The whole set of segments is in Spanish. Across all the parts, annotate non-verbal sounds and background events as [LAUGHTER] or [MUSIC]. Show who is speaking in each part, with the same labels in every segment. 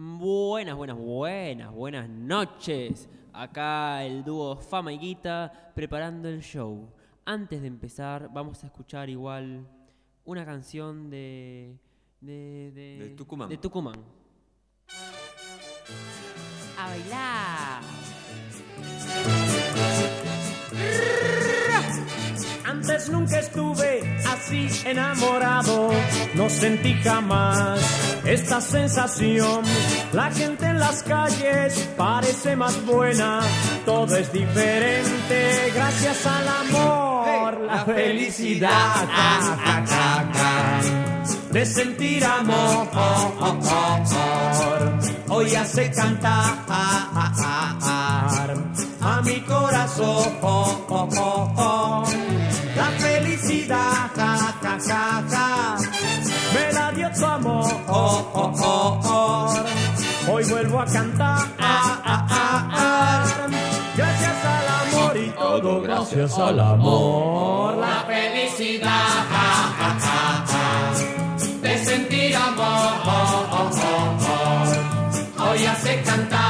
Speaker 1: Buenas, buenas, buenas, buenas noches. Acá el dúo Fama y Guita preparando el show. Antes de empezar, vamos a escuchar igual una canción de. de. de,
Speaker 2: De Tucumán.
Speaker 1: De Tucumán. A bailar.
Speaker 3: Antes nunca estuve así enamorado, no sentí jamás esta sensación. La gente en las calles parece más buena, todo es diferente gracias al amor, la felicidad de sentir amor. Hoy hace cantar a mi corazón vuelvo a cantar, gracias al amor y todo gracias al amor. La felicidad, de sentir amor. Hoy hace cantar,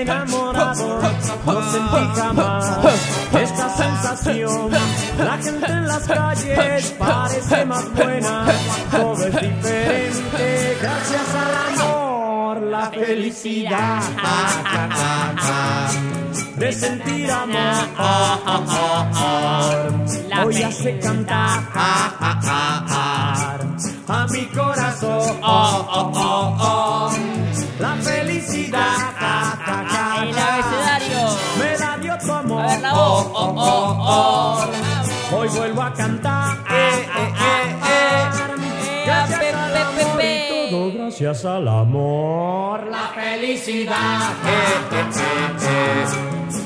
Speaker 3: enamorado, no sentí jamás esta sensación. La gente en las calles parece más buena, todo es diferente gracias al amor, la felicidad de sentir amor. Hoy hace cantar a mi corazón. La felicidad oh. Hoy vuelvo a cantar. Eh, eh, eh, eh. Gracias
Speaker 1: Pe,
Speaker 3: al
Speaker 1: pe, pe,
Speaker 3: amor
Speaker 1: pe.
Speaker 3: y todo gracias al amor. La felicidad eh,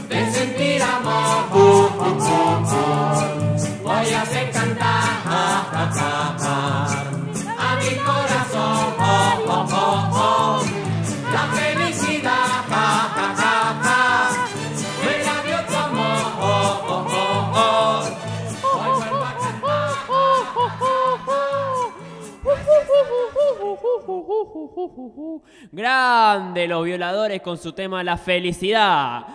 Speaker 3: de sentir amor. Oh, oh, oh, oh. Hoy hace cantar
Speaker 1: Grande los violadores con su tema La felicidad.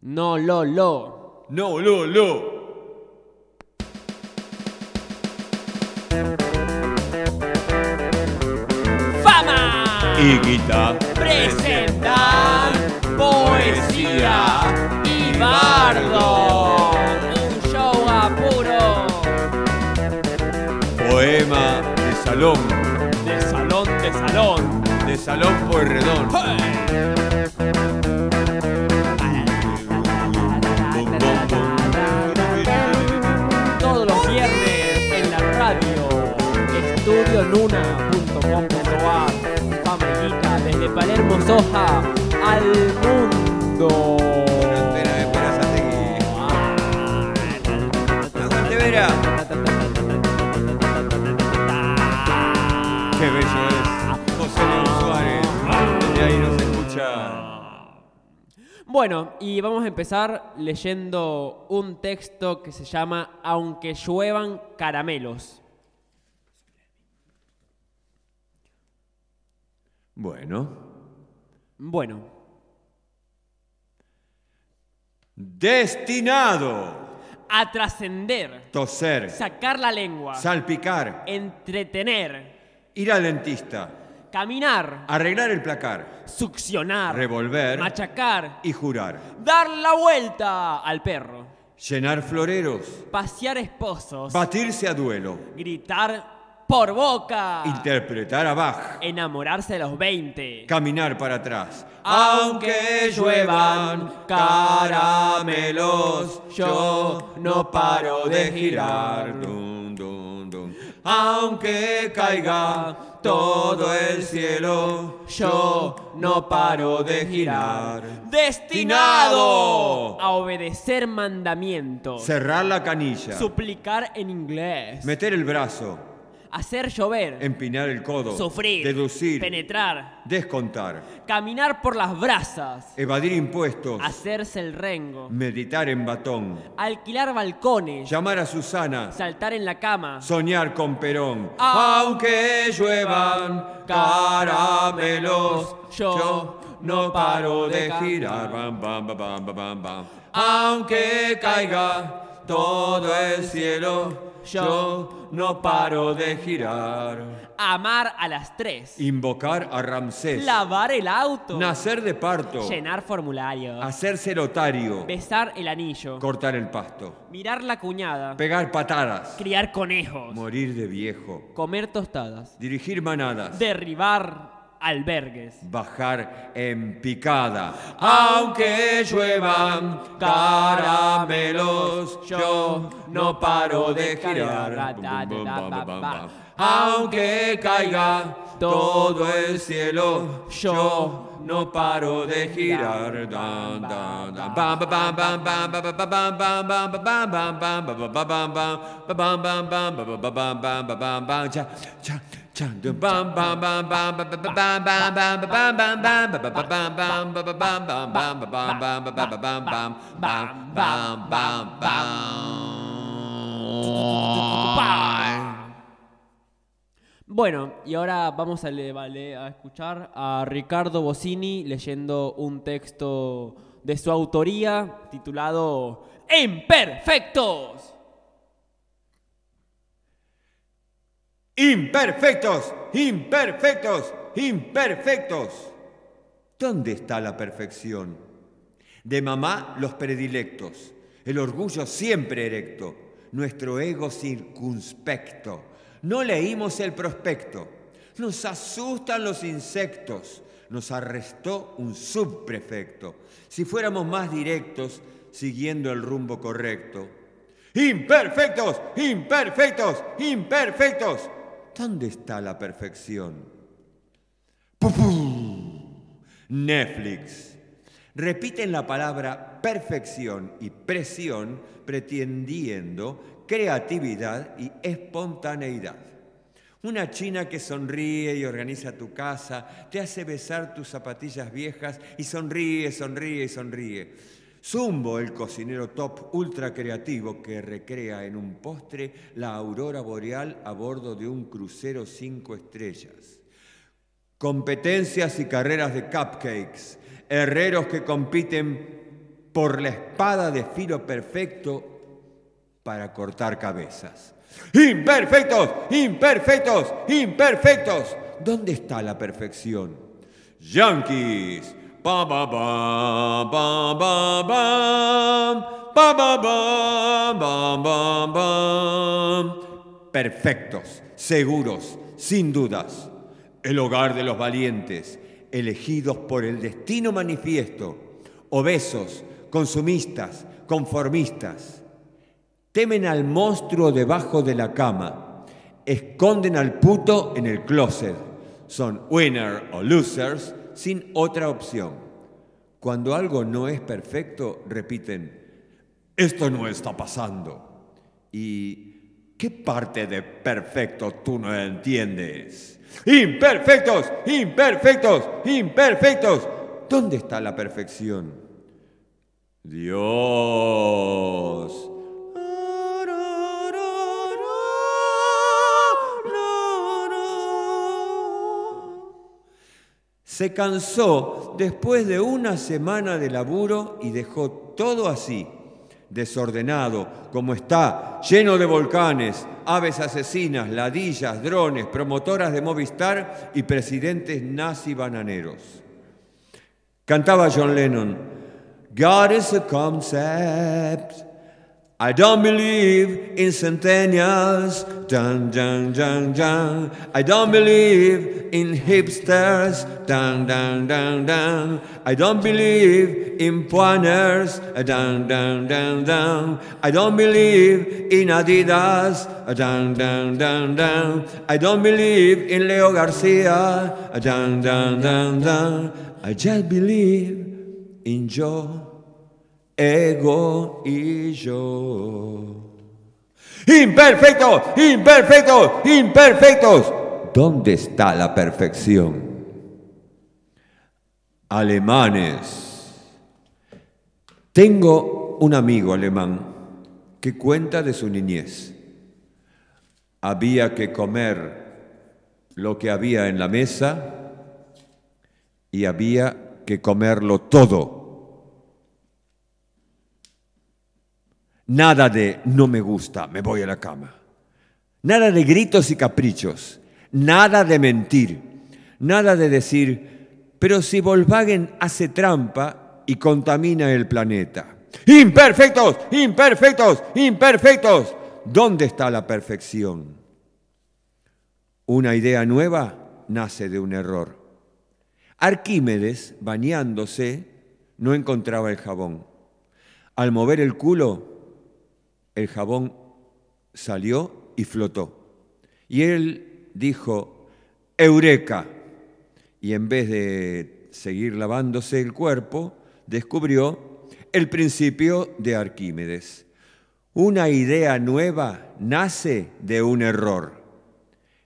Speaker 1: No, lo, lo.
Speaker 2: No, lo, lo.
Speaker 1: ¡Fama!
Speaker 2: Y guita.
Speaker 1: Presentan Poesía y Bardo. Un show a puro
Speaker 2: Poema de salón.
Speaker 1: Salón de salón.
Speaker 2: Por redón.
Speaker 1: Todos los viernes en la radio. Estudionuna.com.ar Famajita desde Palermo Soja al mundo. Bueno, y vamos a empezar leyendo un texto que se llama Aunque lluevan caramelos.
Speaker 2: Bueno.
Speaker 1: Bueno,
Speaker 2: Destinado.
Speaker 1: a trascender,
Speaker 2: Toser.
Speaker 1: sacar la lengua,
Speaker 2: Salpicar.
Speaker 1: entretener,
Speaker 2: Ir al dentista.
Speaker 1: Caminar,
Speaker 2: Arreglar el placar.
Speaker 1: succionar,
Speaker 2: Revolver.
Speaker 1: machacar,
Speaker 2: Y jurar.
Speaker 1: dar la vuelta al perro,
Speaker 2: Llenar floreros.
Speaker 1: pasear esposos,
Speaker 2: Batirse a duelo.
Speaker 1: gritar por boca,
Speaker 2: Interpretar a Bach.
Speaker 1: enamorarse de los 20,
Speaker 2: Caminar para atrás.
Speaker 1: Aunque lluevan caramelos, yo no paro de girar.
Speaker 2: Dun, dun, dun. Aunque caiga todo el cielo, yo no paro de girar.
Speaker 1: Destinado a obedecer mandamientos.
Speaker 2: Cerrar la canilla,
Speaker 1: Suplicar en inglés.
Speaker 2: meter el brazo,
Speaker 1: Hacer llover.
Speaker 2: empinar el codo,
Speaker 1: Sufrir.
Speaker 2: deducir,
Speaker 1: Penetrar.
Speaker 2: descontar,
Speaker 1: Caminar por las brasas.
Speaker 2: evadir impuestos,
Speaker 1: Hacerse el rengo.
Speaker 2: meditar en batón,
Speaker 1: Alquilar balcones.
Speaker 2: llamar a Susana,
Speaker 1: Saltar en la cama.
Speaker 2: soñar con Perón. Aunque lluevan caramelos, yo no paro de girar. Bam, bam, bam, bam, bam, bam, bam. Aunque caiga todo el cielo, yo no paro de girar.
Speaker 1: Amar a las tres.
Speaker 2: Invocar a Ramsés.
Speaker 1: Lavar el auto.
Speaker 2: Nacer de parto.
Speaker 1: Llenar formulario.
Speaker 2: Hacerse lotario.
Speaker 1: Besar el anillo.
Speaker 2: Cortar el pasto.
Speaker 1: Mirar la cuñada.
Speaker 2: Pegar patadas.
Speaker 1: Criar conejos.
Speaker 2: Morir de viejo.
Speaker 1: Comer tostadas.
Speaker 2: Dirigir manadas.
Speaker 1: Derribar albergues.
Speaker 2: bajar en picada. Aunque lluevan caramelos, yo no paro de girar. Aunque caiga todo el cielo, yo no paro de girar.
Speaker 1: Bueno, y ahora vamos a, le, a escuchar a Ricardo Bocini leyendo un texto de su autoría titulado Imperfectos.
Speaker 2: Imperfectos, imperfectos, imperfectos. ¿Dónde está la perfección? De mamá los predilectos, el orgullo siempre erecto, nuestro ego circunspecto. No leímos el prospecto, nos asustan los insectos, nos arrestó un subprefecto. Si fuéramos más directos, siguiendo el rumbo correcto. Imperfectos, imperfectos, imperfectos. ¿Dónde está la perfección? ¡Pupú! Netflix. Repiten la palabra perfección y presión pretendiendo creatividad y espontaneidad. Una china que sonríe y organiza tu casa, te hace besar tus zapatillas viejas y sonríe, sonríe y sonríe. Zumbo, el cocinero top ultra creativo que recrea en un postre la aurora boreal a bordo de un crucero cinco estrellas. Competencias y carreras de cupcakes, herreros que compiten por la espada de filo perfecto para cortar cabezas. Imperfectos, imperfectos, imperfectos. ¿Dónde está la perfección? Yankees. Ba, ba, ba, ba, ba. Ba, ba, ba, ba, ba, bam. Perfectos, seguros, sin dudas. El hogar de los valientes, elegidos por el destino manifiesto. Obesos, consumistas, conformistas. Temen al monstruo debajo de la cama. Esconden al puto en el closet. Son winner o losers sin otra opción. Cuando algo no es perfecto, repiten, esto no está pasando. ¿Y qué parte de perfecto tú no entiendes? Imperfectos, imperfectos, imperfectos. ¿Dónde está la perfección? Dios. Se cansó después de una semana de laburo y dejó todo así, desordenado, como está, lleno de volcanes, aves asesinas, ladillas, drones, promotoras de Movistar y presidentes nazi bananeros. Cantaba John Lennon, God is a concept, I don't believe in centennials. Dun, dun, dun, dun. I don't believe in hipsters. Dun, dun, dun, dun. I don't believe in pointers. Dun, dun, dun, dun. I don't believe in Adidas. Dun, dun, dun, dun. I don't believe in Leo Garcia. Dun, dun, dun, dun. I just believe in Joe ego y yo. Imperfectos, imperfectos, imperfectos. ¿Dónde está la perfección? Alemanes. Tengo un amigo alemán que cuenta de su niñez. Había que comer lo que había en la mesa y había que comerlo todo Nada de no me gusta, me voy a la cama. Nada de gritos y caprichos. Nada de mentir. Nada de decir, pero si Volkswagen hace trampa y contamina el planeta. Imperfectos, imperfectos, imperfectos. ¿Dónde está la perfección? Una idea nueva nace de un error. Arquímedes, bañándose, no encontraba el jabón. Al mover el culo, el jabón salió y flotó. Y él dijo, Eureka. Y en vez de seguir lavándose el cuerpo, descubrió el principio de Arquímedes. Una idea nueva nace de un error.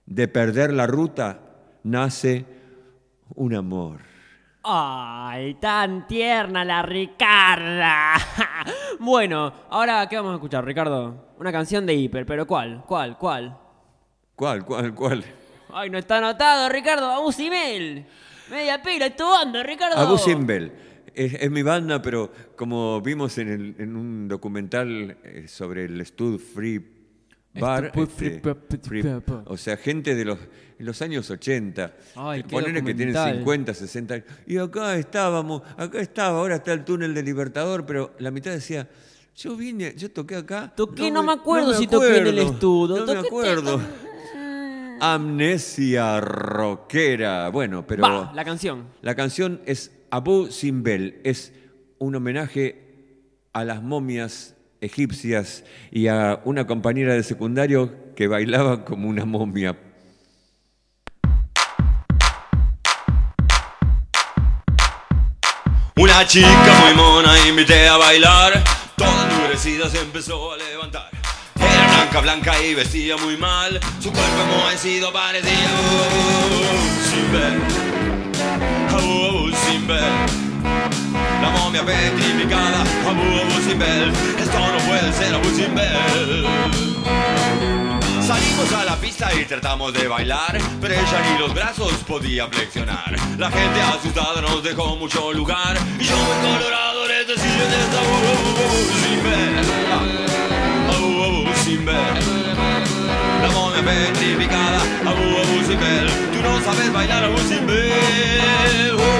Speaker 2: De perder la ruta nace un amor.
Speaker 1: ¡Ay, tan tierna la Ricarda! [LAUGHS] bueno, ahora, ¿qué vamos a escuchar, Ricardo? Una canción de Hiper, pero ¿cuál? ¿Cuál? ¿Cuál?
Speaker 2: ¿Cuál? ¿Cuál? ¿Cuál?
Speaker 1: Ay, no está anotado, Ricardo. Abu Simbel. Media pila, es tu banda, Ricardo.
Speaker 2: Abu Simbel. Es, mi banda, pero como vimos en, en un documental eh, sobre el Stud Free bar, este, o sea, gente de los, los años 80,
Speaker 1: Ay,
Speaker 2: que tienen 50, 60 años. Y acá estábamos, acá estaba, ahora está el túnel de Libertador, pero la mitad decía, yo vine, yo toqué acá.
Speaker 1: Toqué, no, me, acuerdo si toqué en el estudio.
Speaker 2: No me acuerdo. Amnesia rockera. Bueno, pero.
Speaker 1: la canción.
Speaker 2: La canción es Abu Simbel. Es un homenaje a las momias egipcias y a una compañera de secundario que bailaba como una momia.
Speaker 4: Una chica muy mona invité a bailar, toda endurecida se empezó a levantar. Era blanca, blanca y vestía muy mal, su cuerpo enmohecido parecía uh, sin ver, sin ver. La momia petrificada, Abu Abu Simbel. Esto no puede ser Abu Simbel. Salimos a la pista y tratamos de bailar, pero ella ni los brazos podía flexionar. La gente asustada nos dejó mucho lugar y yo muy colorado les decía desde Abu Abu Simbel. Abu Abu Simbel. La momia petrificada, Abu Abu Simbel. Tú no sabes bailar Abu Simbel. yo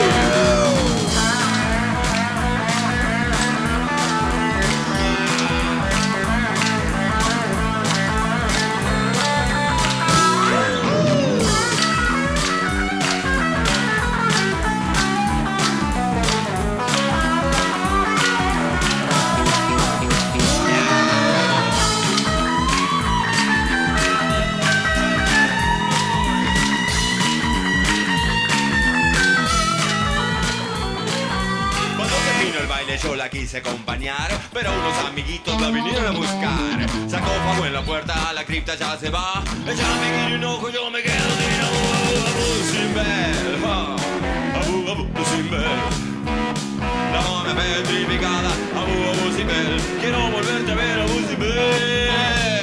Speaker 4: quise acompañar, pero unos amiguitos la vinieron a buscar. Sacó fuego en la puerta, la cripta ya se va. Ella un ojo, yo me quedo sin ver. Abu, abu, sin ver. La mona petrificada, abu, abu, sin ver. Quiero volverte a ver, abu, sin ver.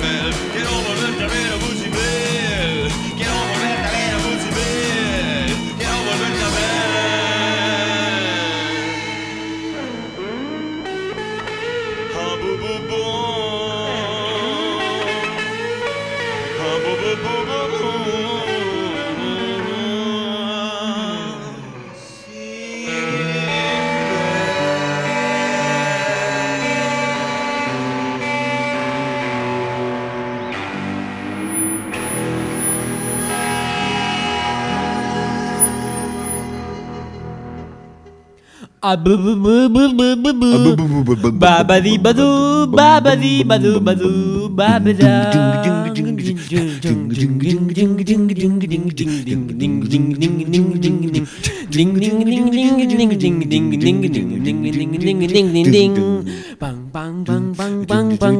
Speaker 1: Get over on va mettre la Get over vous y belle. Et
Speaker 2: Ba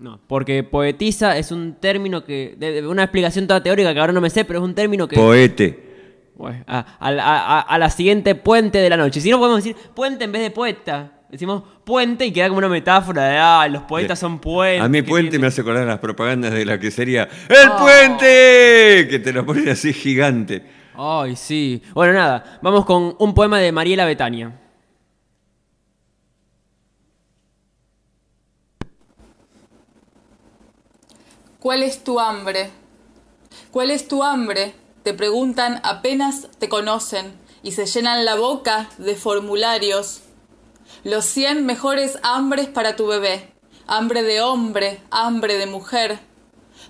Speaker 1: no, porque poetisa es un término que. de- de- una explicación toda teórica que ahora no me sé, pero es un término que.
Speaker 2: Poete.
Speaker 1: Bueno, a, a la- a- a la siguiente puente de la noche. Si no podemos decir puente en vez de poeta. Decimos puente y queda como una metáfora de, ah, los poetas son puentes.
Speaker 2: A mí puente me hace acordar las propagandas de la que sería ¡El puente! Que te lo ponen así gigante.
Speaker 1: Ay, sí. Bueno, nada, vamos con un poema de Mariela Betania.
Speaker 5: ¿Cuál es tu hambre? ¿Cuál es tu hambre? Te preguntan apenas te conocen y se llenan la boca de formularios. Los cien mejores hambres para tu bebé. Hambre de hombre, hambre de mujer.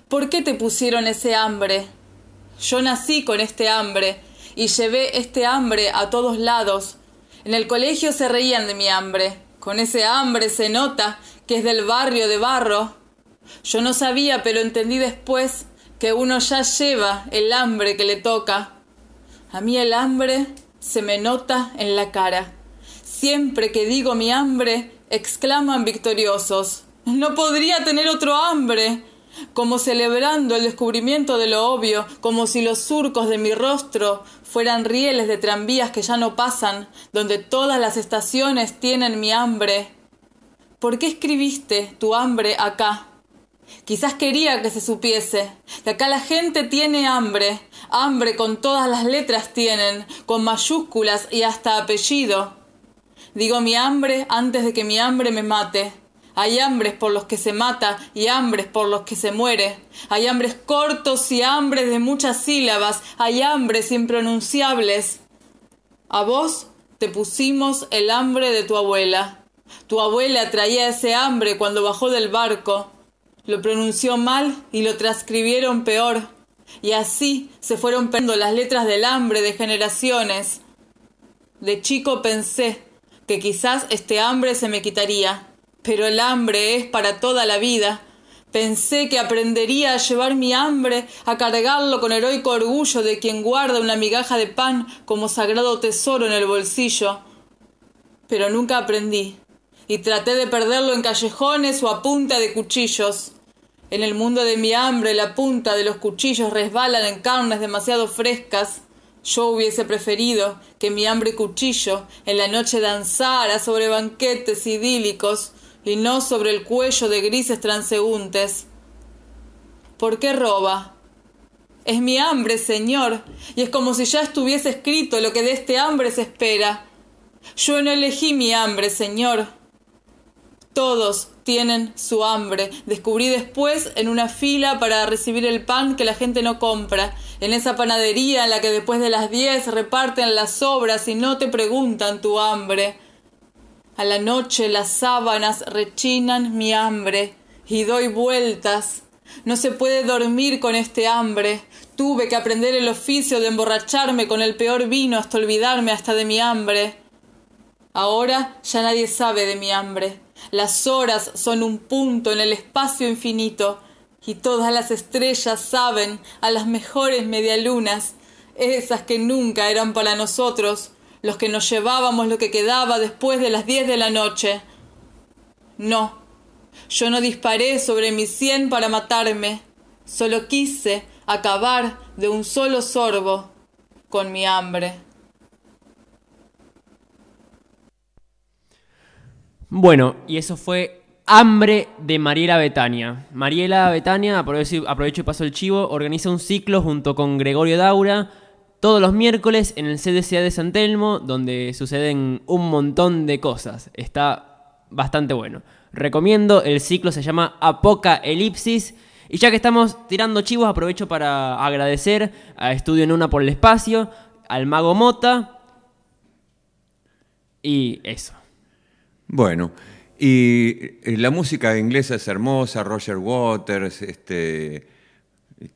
Speaker 5: ¿Por qué te pusieron ese hambre? Yo nací con este hambre y llevé este hambre a todos lados. En el colegio se reían de mi hambre. Con ese hambre se nota que es del barrio de barro. Yo no sabía, pero entendí después que uno ya lleva el hambre que le toca. A mí el hambre se me nota en la cara. Siempre que digo mi hambre, exclaman victoriosos. No podría tener otro hambre. Como celebrando el descubrimiento de lo obvio, como si los surcos de mi rostro fueran rieles de tranvías que ya no pasan, donde todas las estaciones tienen mi hambre. ¿Por qué escribiste tu hambre acá? Quizás quería que se supiese que acá la gente tiene hambre, hambre con todas las letras tienen, con mayúsculas y hasta apellido. Digo mi hambre antes de que mi hambre me mate. Hay hambres por los que se mata y hambres por los que se muere. Hay hambres cortos y hambres de muchas sílabas. Hay hambres impronunciables. A vos te pusimos el hambre de tu abuela. Tu abuela traía ese hambre cuando bajó del barco. Lo pronunció mal y lo transcribieron peor. Y así se fueron perdiendo las letras del hambre de generaciones. De chico pensé que quizás este hambre se me quitaría, pero el hambre es para toda la vida. Pensé que aprendería a llevar mi hambre, a cargarlo con heroico orgullo de quien guarda una migaja de pan como sagrado tesoro en el bolsillo. Pero nunca aprendí, y traté de perderlo en callejones o a punta de cuchillos. En el mundo de mi hambre la punta de los cuchillos resbalan en carnes demasiado frescas. Yo hubiese preferido que mi hambre cuchillo en la noche danzara sobre banquetes idílicos y no sobre el cuello de grises transeúntes. ¿Por qué roba? Es mi hambre, señor, y es como si ya estuviese escrito lo que de este hambre se espera. Yo no elegí mi hambre, señor. Todos tienen su hambre. Descubrí después en una fila para recibir el pan que la gente no compra, en esa panadería en la que después de las diez reparten las sobras y no te preguntan tu hambre. A la noche las sábanas rechinan mi hambre y doy vueltas. No se puede dormir con este hambre. Tuve que aprender el oficio de emborracharme con el peor vino hasta olvidarme hasta de mi hambre. Ahora ya nadie sabe de mi hambre. Las horas son un punto en el espacio infinito y todas las estrellas saben a las mejores medialunas, esas que nunca eran para nosotros, los que nos llevábamos lo que quedaba después de las diez de la noche. No, yo no disparé sobre mi sien para matarme, solo quise acabar de un solo sorbo con mi hambre.
Speaker 1: Bueno, y eso fue Hambre de Mariela Betania. Mariela Betania, aprovecho, y paso el chivo, organiza un ciclo junto con Gregorio Daura todos los miércoles en el CDCA de San Telmo, donde suceden un montón de cosas. Está bastante bueno. Recomiendo, el ciclo se llama Apoca Elipsis. Y ya que estamos tirando chivos, aprovecho para agradecer a Estudio en Una por el espacio, al Mago Mota. Y eso.
Speaker 2: Bueno, y eh, la música inglesa es hermosa, Roger Waters, este,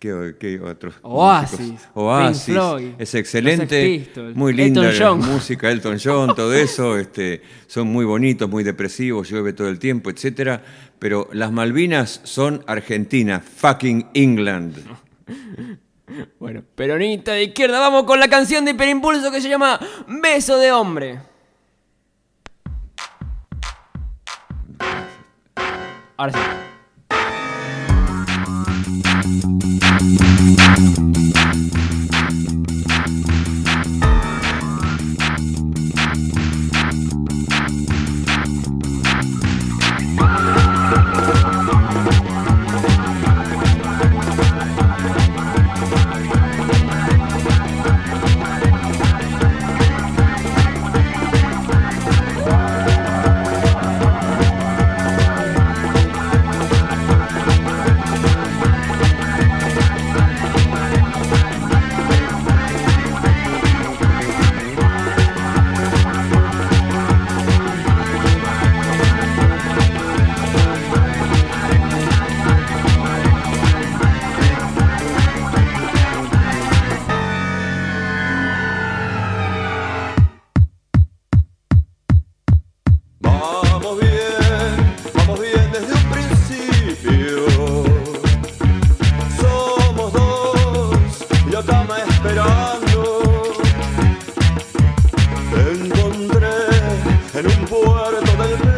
Speaker 2: ¿qué, qué otros?
Speaker 1: Oasis,
Speaker 2: músicos? Oasis,
Speaker 1: Pink Floyd,
Speaker 2: es excelente, muy linda
Speaker 1: Elton
Speaker 2: la
Speaker 1: John.
Speaker 2: música, Elton John, todo [LAUGHS] eso, este, son muy bonitos, muy depresivos, llueve todo el tiempo, etcétera, pero las Malvinas son Argentina, fucking England. [LAUGHS]
Speaker 1: Bueno, peronista de izquierda, vamos con la canción de Hiperimpulso que se llama Beso de Hombre. Ahora sí.
Speaker 4: Vamos en un puerto del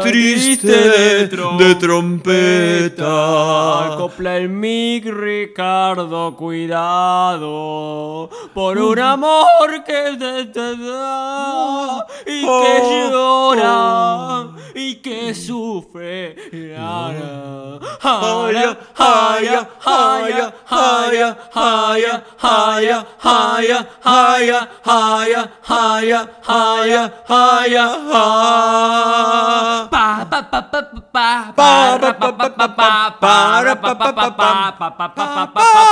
Speaker 2: triste de, trompeta.
Speaker 1: Acopla el mic, Ricardo, cuidado. Por un amor que te, te da y que llora y que sufre. Haya, haya, haya, haya, haya, haya, haya, haya, haya, haya, haya, haya, haya, Pa, pa, pa, pa, pa, pa,
Speaker 2: Pa,
Speaker 1: pa,
Speaker 2: pa,
Speaker 1: pa,
Speaker 2: pa,
Speaker 1: pa,
Speaker 2: pa,
Speaker 1: pa,
Speaker 2: pa,
Speaker 1: pa,
Speaker 2: pa,
Speaker 1: pa,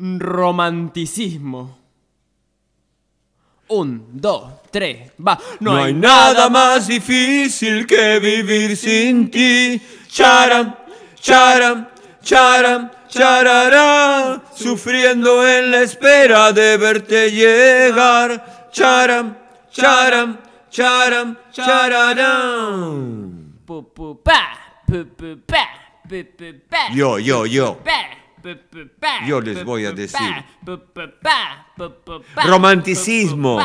Speaker 1: romanticismo. Un, dos, tres, va.
Speaker 2: No hay nada más difícil que vivir sin ti. Charam, charam, charam, charará. Sufriendo en la espera de verte llegar. Charam, charam, charam,
Speaker 1: pa.
Speaker 2: Yo, yo, yo. Yo les voy a decir. Romanticismo.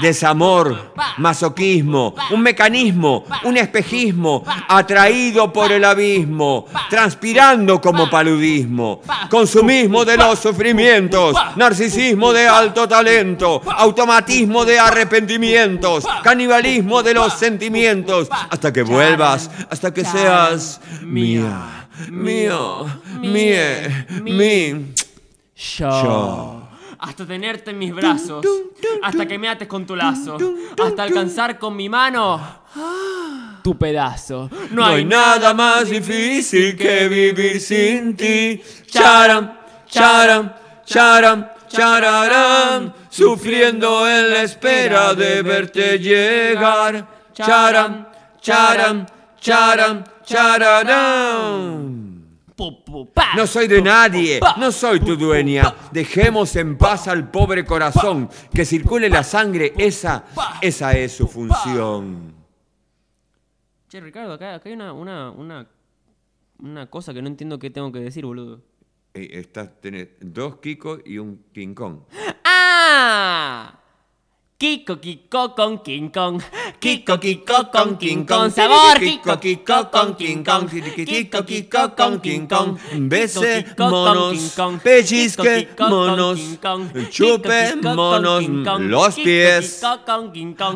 Speaker 2: Desamor, masoquismo, un mecanismo, un espejismo, atraído por el abismo, transpirando como paludismo, consumismo de los sufrimientos, narcisismo de alto talento, automatismo de arrepentimientos, canibalismo de los sentimientos, hasta que vuelvas, hasta que seas mía, mío, mie, mi.
Speaker 1: Yo. Hasta tenerte en mis brazos. Hasta que me ates con tu lazo. Hasta alcanzar con mi mano tu pedazo.
Speaker 2: No hay nada más difícil que vivir sin ti. Charam, charam, charam, chararán. Sufriendo en la espera de verte llegar. Charam, charam, charam, chararán. No soy de nadie, no soy tu dueña. Dejemos en paz al pobre corazón, que circule la sangre, esa, esa es su función.
Speaker 1: Che, Ricardo, acá, acá hay una, una, una, una cosa que no entiendo qué tengo que decir, boludo.
Speaker 2: Eh, Estás, tenés dos Kiko y un King Kong.
Speaker 1: ¡Ah! Kiko Kiko con King Kong. Kiko Kiko con King Kong. Sabor Kiko Kiko con King Kong. Kiko Kiko con King Kong.
Speaker 2: Bese monos, pellizque monos, chupe monos los pies.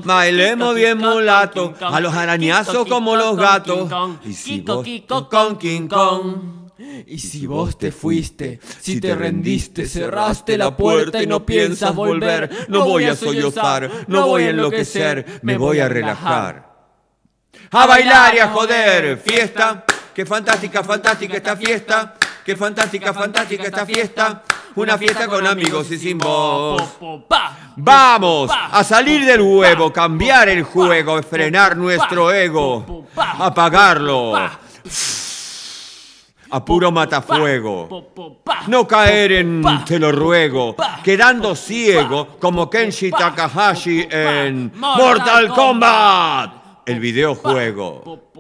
Speaker 2: Bailemos bien mulato, a los arañazos como los gatos. Y si vos con King Kong.
Speaker 1: Y si vos te fuiste, si te rendiste, cerraste la puerta y no piensas volver,
Speaker 2: no voy a sollozar, no voy a enloquecer, me voy a relajar. A bailar y a joder, fiesta, qué fantástica, fantástica esta fiesta, qué fantástica, fantástica esta fiesta, una fiesta con amigos y sin
Speaker 1: pa.
Speaker 2: Vamos a salir del huevo, cambiar el juego, frenar nuestro ego, apagarlo. A puro matafuego. No caer en, te lo ruego, quedando ciego como Kenshi Takahashi en Mortal Kombat, el videojuego.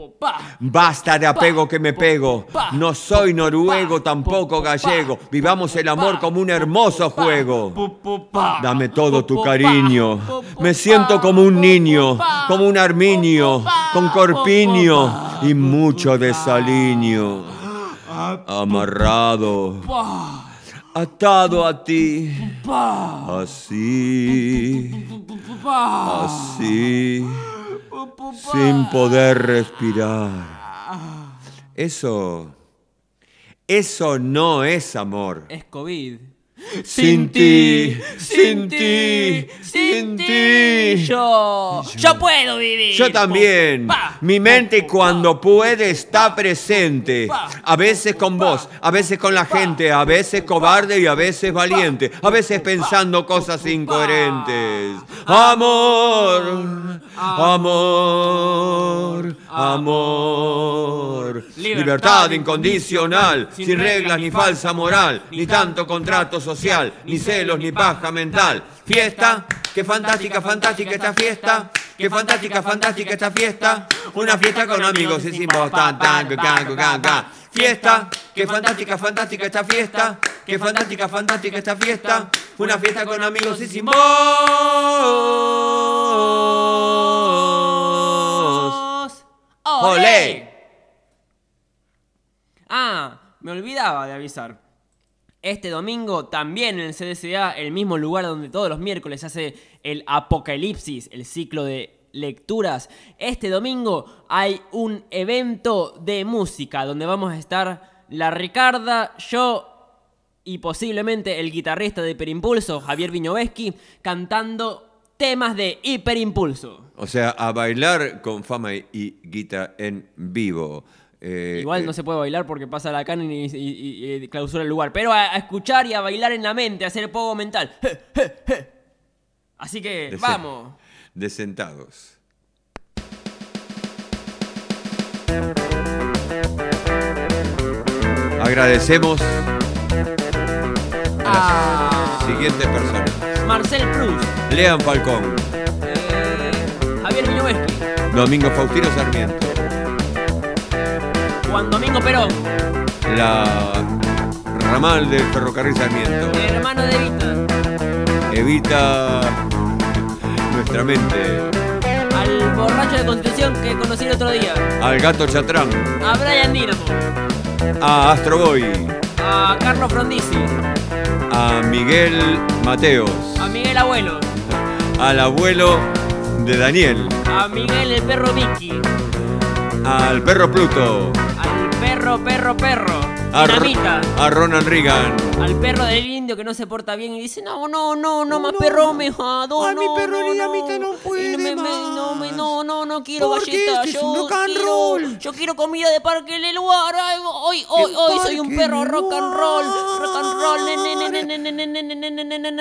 Speaker 2: Basta de apego que me pego, no soy noruego, tampoco gallego, vivamos el amor como un hermoso juego. Dame todo tu cariño. Me siento como un niño, como un arminio, con corpiño y mucho desaliño. Amarrado, atado a ti, así, así, sin poder respirar. Eso, eso no es amor.
Speaker 1: Es COVID.
Speaker 2: Sin ti, sin ti, sin ti.
Speaker 1: Yo, yo puedo vivir.
Speaker 2: Yo también.
Speaker 1: Pa,
Speaker 2: Mi mente cuando puede está presente. A veces con vos, a veces con la gente, a veces cobarde y a veces valiente. A veces pensando cosas incoherentes. Amor, amor, amor. Libertad incondicional, sin reglas ni falsa moral, ni tanto contrato social, ni celos ni paja mental. Fiesta, qué fantástica, fantástica esta fiesta. Qué fantástica, fantástica esta fiesta. Una fiesta con amigos es importante. Fiesta, qué fantástica, fantástica esta fiesta. Qué fantástica, fantástica esta fiesta. Una fiesta con amigos es importante. ¡Olé!
Speaker 1: Ah, me olvidaba de avisar. Este domingo también en el CDCA, el mismo lugar donde todos los miércoles hace el Apocalipsis, el ciclo de lecturas. Este domingo hay un evento de música donde vamos a estar la Ricarda, yo y posiblemente el guitarrista de Hiperimpulso, Javier Viñoveski, cantando temas de Hiperimpulso.
Speaker 2: O sea, a bailar con fama y guita en vivo. Eh,
Speaker 1: Igual no
Speaker 2: eh,
Speaker 1: se puede bailar porque pasa la canon y, y- y- y clausura el lugar. Pero a, a escuchar y a bailar en la mente, a hacer poco mental. Je, je, je. Así que,
Speaker 2: de-
Speaker 1: vamos.
Speaker 2: De sentados. Agradecemos
Speaker 1: A
Speaker 2: siguiente persona.
Speaker 1: Marcel Cruz,
Speaker 2: Lean Falcón,
Speaker 1: eh, Javier Viñoveski,
Speaker 2: Domingo Faustino Sarmiento,
Speaker 1: Juan Domingo Perón,
Speaker 2: la ramal del ferrocarril Sarmiento.
Speaker 1: hermano de Vita,
Speaker 2: Evita nuestra mente.
Speaker 1: al borracho de Constitución que conocí el otro día,
Speaker 2: Al gato Chatrán,
Speaker 1: a Brian Dinamo,
Speaker 2: a Astro Boy,
Speaker 1: a Carlos Frondizi,
Speaker 2: a Miguel Mateos,
Speaker 1: a Miguel Abuelo,
Speaker 2: al abuelo de Daniel,
Speaker 1: a Miguel el perro Vicky,
Speaker 2: al perro Pluto,
Speaker 1: perro, perro, perro.
Speaker 2: A,
Speaker 1: Dinamita.
Speaker 2: a Ronald Reagan.
Speaker 1: Al perro del indio que no se porta bien y dice, no, no, no, no, más perro, me
Speaker 2: jado,
Speaker 1: no,
Speaker 2: mi perro
Speaker 1: no,
Speaker 2: Dinamita no, puede
Speaker 1: no, me, no, no, quiero galleta,
Speaker 2: este
Speaker 1: yo,
Speaker 2: rock
Speaker 1: quiero, yo quiero comida de parque en el lugar. Hoy, hoy, hoy soy un perro rock and roll, rock and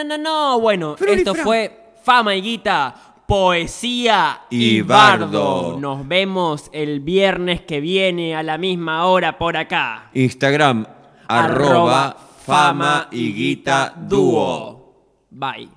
Speaker 1: roll. No, bueno, esto fue Fama y Guita poesía
Speaker 2: Y
Speaker 1: y
Speaker 2: bardo.
Speaker 1: bardo. Nos vemos el viernes que viene a la misma hora por acá
Speaker 2: Instagram, arroba, fama y guita dúo.
Speaker 1: Bye.